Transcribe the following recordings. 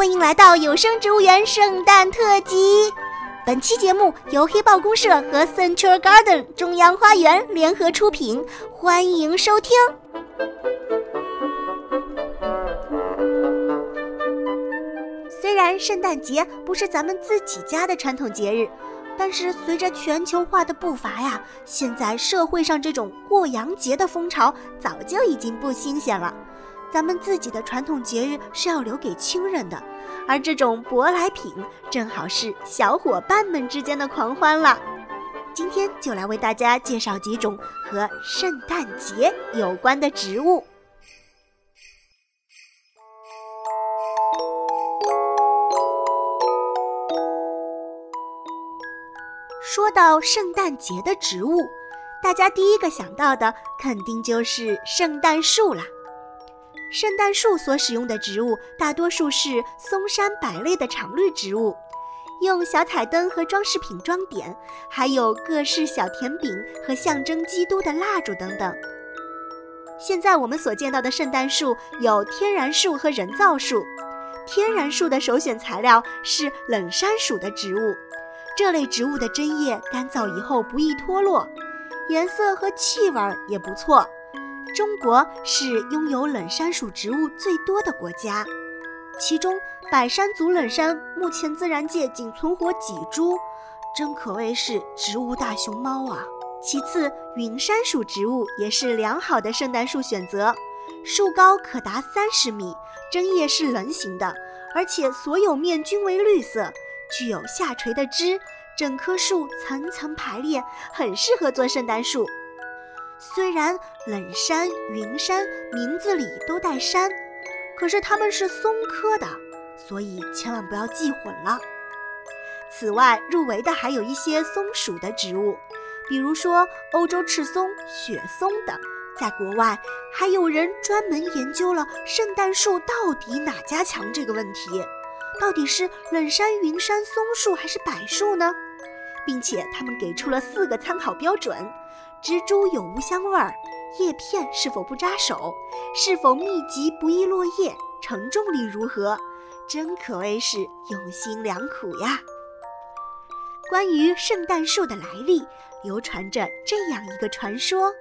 欢迎来到有声植物园圣诞特辑。本期节目由黑豹公社和 Central Garden 中央花园联合出品，欢迎收听。虽然圣诞节不是咱们自己家的传统节日。但是随着全球化的步伐呀，现在社会上这种过洋节的风潮早就已经不新鲜了。咱们自己的传统节日是要留给亲人的，而这种舶来品正好是小伙伴们之间的狂欢了。今天就来为大家介绍几种和圣诞节有关的植物。说到圣诞节的植物，大家第一个想到的肯定就是圣诞树啦。圣诞树所使用的植物大多数是松杉柏类的常绿植物，用小彩灯和装饰品装点，还有各式小甜饼和象征基督的蜡烛等等。现在我们所见到的圣诞树有天然树和人造树，天然树的首选材料是冷杉属的植物。这类植物的针叶干燥以后不易脱落，颜色和气味也不错。中国是拥有冷杉属植物最多的国家，其中百山族冷杉目前自然界仅存活几株，真可谓是植物大熊猫啊。其次，云杉属植物也是良好的圣诞树选择，树高可达三十米，针叶是棱形的，而且所有面均为绿色。具有下垂的枝，整棵树层层排列，很适合做圣诞树。虽然冷杉、云杉名字里都带“杉”，可是它们是松科的，所以千万不要记混了。此外，入围的还有一些松属的植物，比如说欧洲赤松、雪松等。在国外，还有人专门研究了圣诞树到底哪家强这个问题。到底是冷杉、云杉、松树还是柏树呢？并且他们给出了四个参考标准：植株有无香味儿，叶片是否不扎手，是否密集不易落叶，承重力如何。真可谓是用心良苦呀！关于圣诞树的来历，流传着这样一个传说。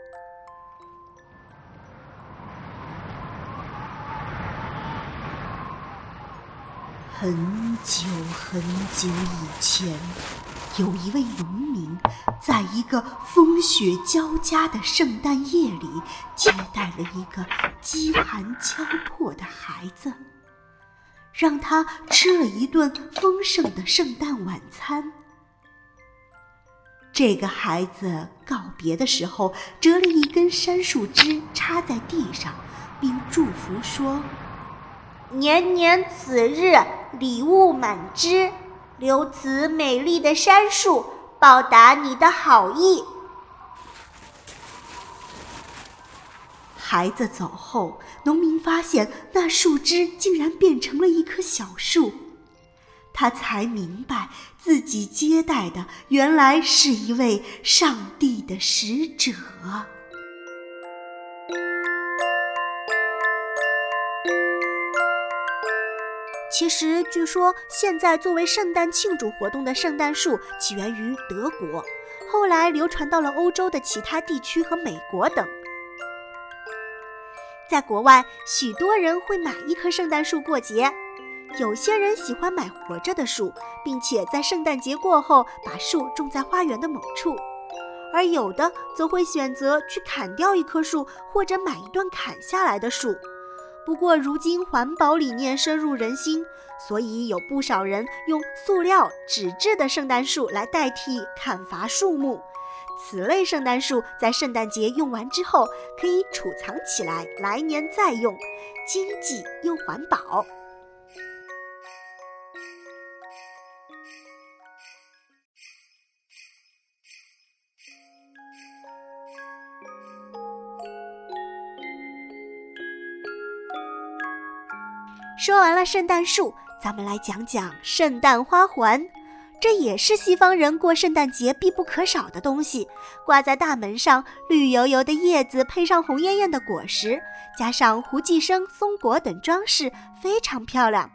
很久很久以前，有一位农民，在一个风雪交加的圣诞夜里，接待了一个饥寒交迫的孩子，让他吃了一顿丰盛的圣诞晚餐。这个孩子告别的时候，折了一根杉树枝插在地上，并祝福说。年年此日，礼物满枝，留此美丽的杉树，报答你的好意。孩子走后，农民发现那树枝竟然变成了一棵小树，他才明白自己接待的原来是一位上帝的使者。其实，据说现在作为圣诞庆祝活动的圣诞树起源于德国，后来流传到了欧洲的其他地区和美国等。在国外，许多人会买一棵圣诞树过节，有些人喜欢买活着的树，并且在圣诞节过后把树种在花园的某处，而有的则会选择去砍掉一棵树，或者买一段砍下来的树。不过，如今环保理念深入人心，所以有不少人用塑料、纸质的圣诞树来代替砍伐树木。此类圣诞树在圣诞节用完之后，可以储藏起来，来年再用，经济又环保。说完了圣诞树，咱们来讲讲圣诞花环。这也是西方人过圣诞节必不可少的东西。挂在大门上，绿油油的叶子配上红艳艳的果实，加上胡寄生、松果等装饰，非常漂亮。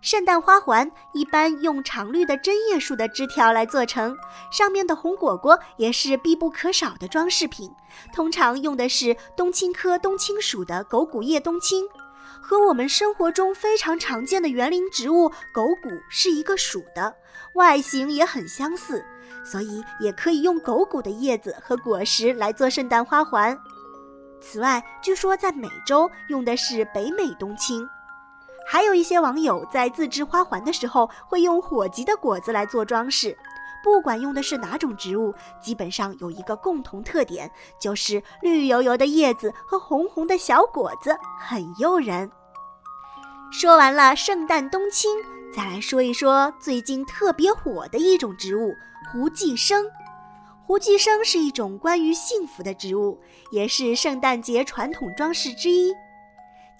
圣诞花环一般用常绿的针叶树的枝条来做成，上面的红果果也是必不可少的装饰品。通常用的是冬青科冬青属的狗骨叶冬青，和我们生活中非常常见的园林植物狗骨是一个属的，外形也很相似，所以也可以用狗骨的叶子和果实来做圣诞花环。此外，据说在美洲用的是北美冬青。还有一些网友在自制花环的时候，会用火棘的果子来做装饰。不管用的是哪种植物，基本上有一个共同特点，就是绿油油的叶子和红红的小果子，很诱人。说完了圣诞冬青，再来说一说最近特别火的一种植物——胡寄生。胡寄生是一种关于幸福的植物，也是圣诞节传统装饰之一。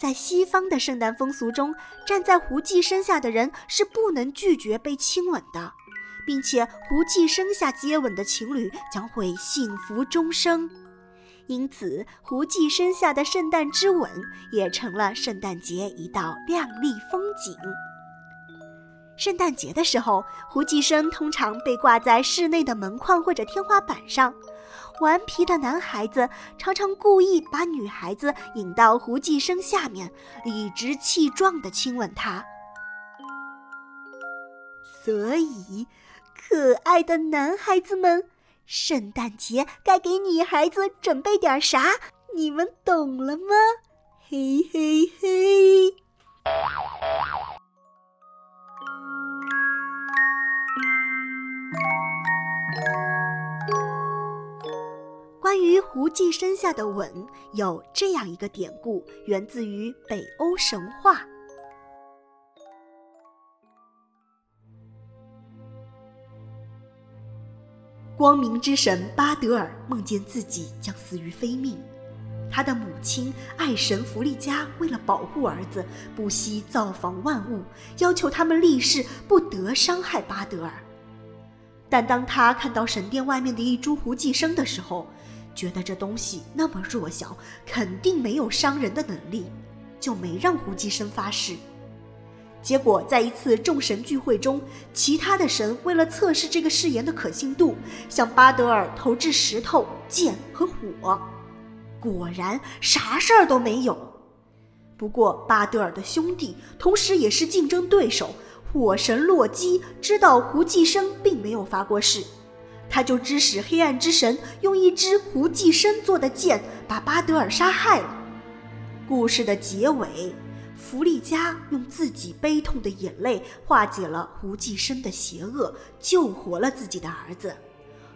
在西方的圣诞风俗中，站在胡寄生下的人是不能拒绝被亲吻的，并且胡寄生下接吻的情侣将会幸福终生。因此，胡寄生下的圣诞之吻也成了圣诞节一道亮丽风景。圣诞节的时候，胡寄生通常被挂在室内的门框或者天花板上。顽皮的男孩子常常故意把女孩子引到胡寄生下面，理直气壮地亲吻她。所以，可爱的男孩子们，圣诞节该给女孩子准备点啥？你们懂了吗？嘿嘿嘿。关于胡姬身下的吻，有这样一个典故，源自于北欧神话。光明之神巴德尔梦见自己将死于非命，他的母亲爱神弗利嘉为了保护儿子，不惜造访万物，要求他们立誓不得伤害巴德尔。但当他看到神殿外面的一株胡寄生的时候，觉得这东西那么弱小，肯定没有伤人的能力，就没让胡寄生发誓。结果在一次众神聚会中，其他的神为了测试这个誓言的可信度，向巴德尔投掷石头、剑和火，果然啥事儿都没有。不过巴德尔的兄弟，同时也是竞争对手火神洛基，知道胡寄生并没有发过誓。他就指使黑暗之神用一支胡寄生做的剑把巴德尔杀害了。故事的结尾，弗利嘉用自己悲痛的眼泪化解了胡寄生的邪恶，救活了自己的儿子。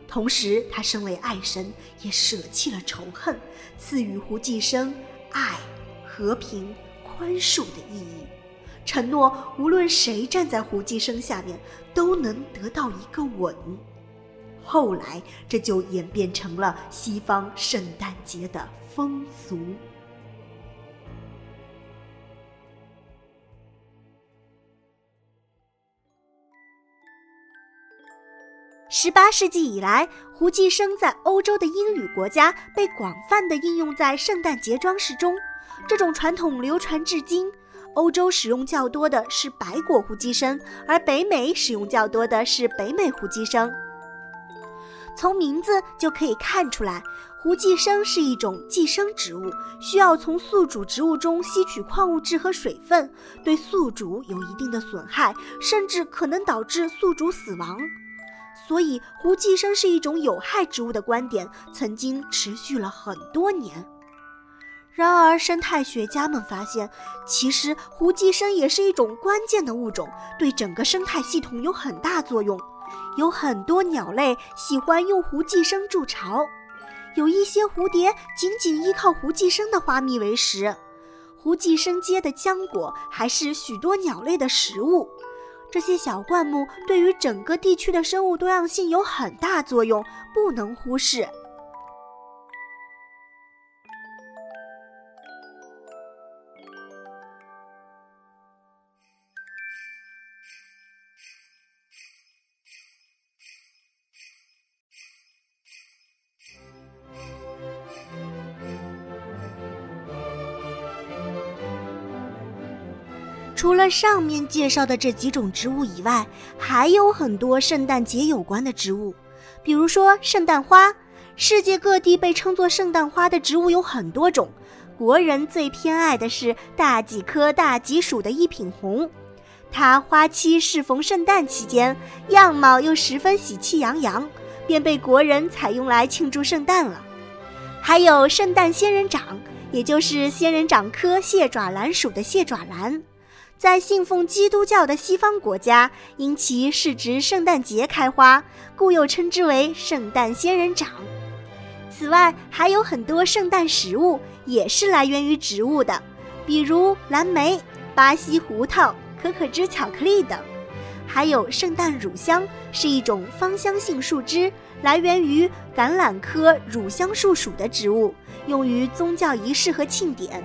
同时，他身为爱神，也舍弃了仇恨，赐予胡寄生爱、和平、宽恕的意义，承诺无论谁站在胡寄生下面，都能得到一个吻。后来，这就演变成了西方圣诞节的风俗。十八世纪以来，胡寄生在欧洲的英语国家被广泛的应用在圣诞节装饰中，这种传统流传至今。欧洲使用较多的是白果胡寄生，而北美使用较多的是北美胡寄生。从名字就可以看出来，胡寄生是一种寄生植物，需要从宿主植物中吸取矿物质和水分，对宿主有一定的损害，甚至可能导致宿主死亡。所以，胡寄生是一种有害植物的观点曾经持续了很多年。然而，生态学家们发现，其实胡寄生也是一种关键的物种，对整个生态系统有很大作用。有很多鸟类喜欢用胡寄生筑巢，有一些蝴蝶仅仅依靠胡寄生的花蜜为食。胡寄生结的浆果还是许多鸟类的食物。这些小灌木对于整个地区的生物多样性有很大作用，不能忽视。除了上面介绍的这几种植物以外，还有很多圣诞节有关的植物，比如说圣诞花。世界各地被称作圣诞花的植物有很多种，国人最偏爱的是大戟科大戟属的一品红，它花期适逢圣诞期间，样貌又十分喜气洋洋，便被国人采用来庆祝圣诞了。还有圣诞仙人掌，也就是仙人掌科蟹爪兰属的蟹爪兰。在信奉基督教的西方国家，因其是值圣诞节开花，故又称之为圣诞仙人掌。此外，还有很多圣诞食物也是来源于植物的，比如蓝莓、巴西胡桃、可可脂巧克力等。还有圣诞乳香，是一种芳香性树枝，来源于橄榄科乳香树属的植物，用于宗教仪式和庆典。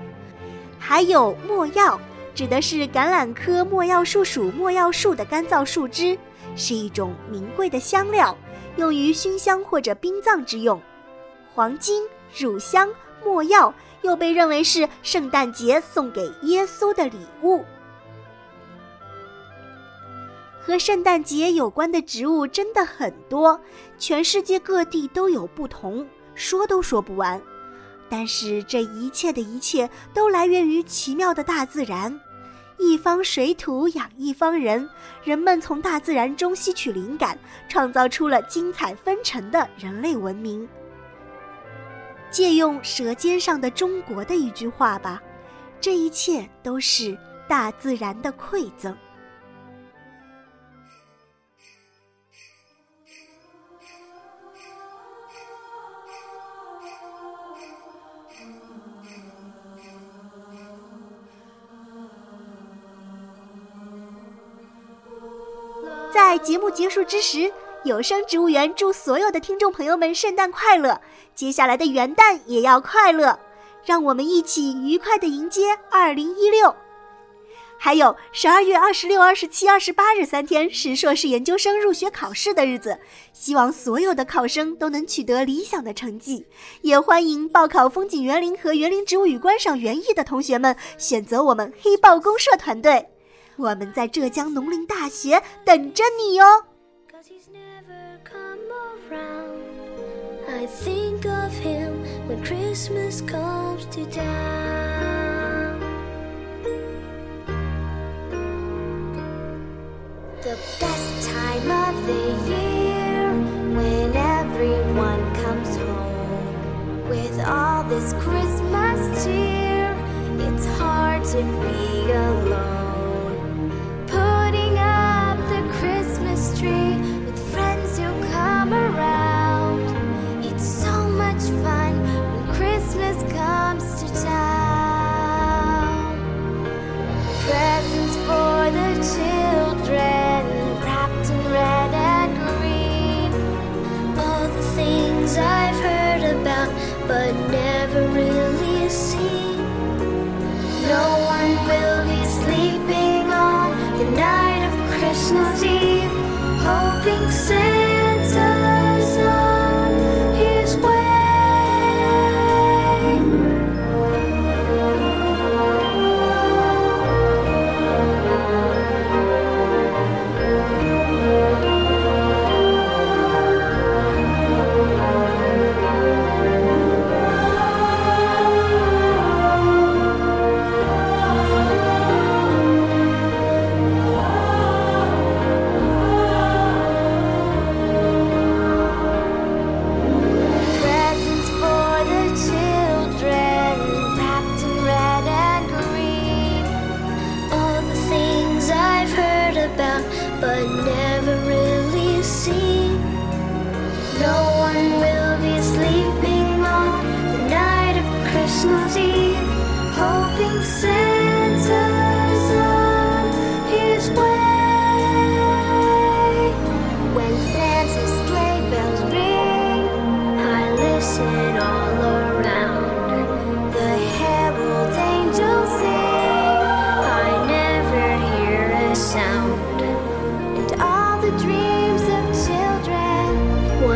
还有墨药。指的是橄榄科没药树属没药树的干燥树枝，是一种名贵的香料，用于熏香或者殡葬之用。黄金、乳香、没药又被认为是圣诞节送给耶稣的礼物。和圣诞节有关的植物真的很多，全世界各地都有不同，说都说不完。但是这一切的一切都来源于奇妙的大自然，一方水土养一方人，人们从大自然中吸取灵感，创造出了精彩纷呈的人类文明。借用《舌尖上的中国》的一句话吧，这一切都是大自然的馈赠。在节目结束之时，有声植物园祝所有的听众朋友们圣诞快乐！接下来的元旦也要快乐，让我们一起愉快的迎接二零一六。还有十二月二十六、二十七、二十八日三天是硕士研究生入学考试的日子，希望所有的考生都能取得理想的成绩。也欢迎报考风景园林和园林植物与观赏园艺的同学们选择我们黑豹公社团队。我们在浙江农林大学等着你哟。hoping sick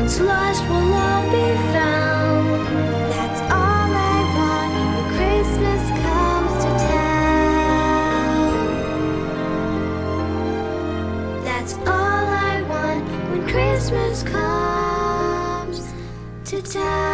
Lost will all be found. That's all I want when Christmas comes to town. That's all I want when Christmas comes to town.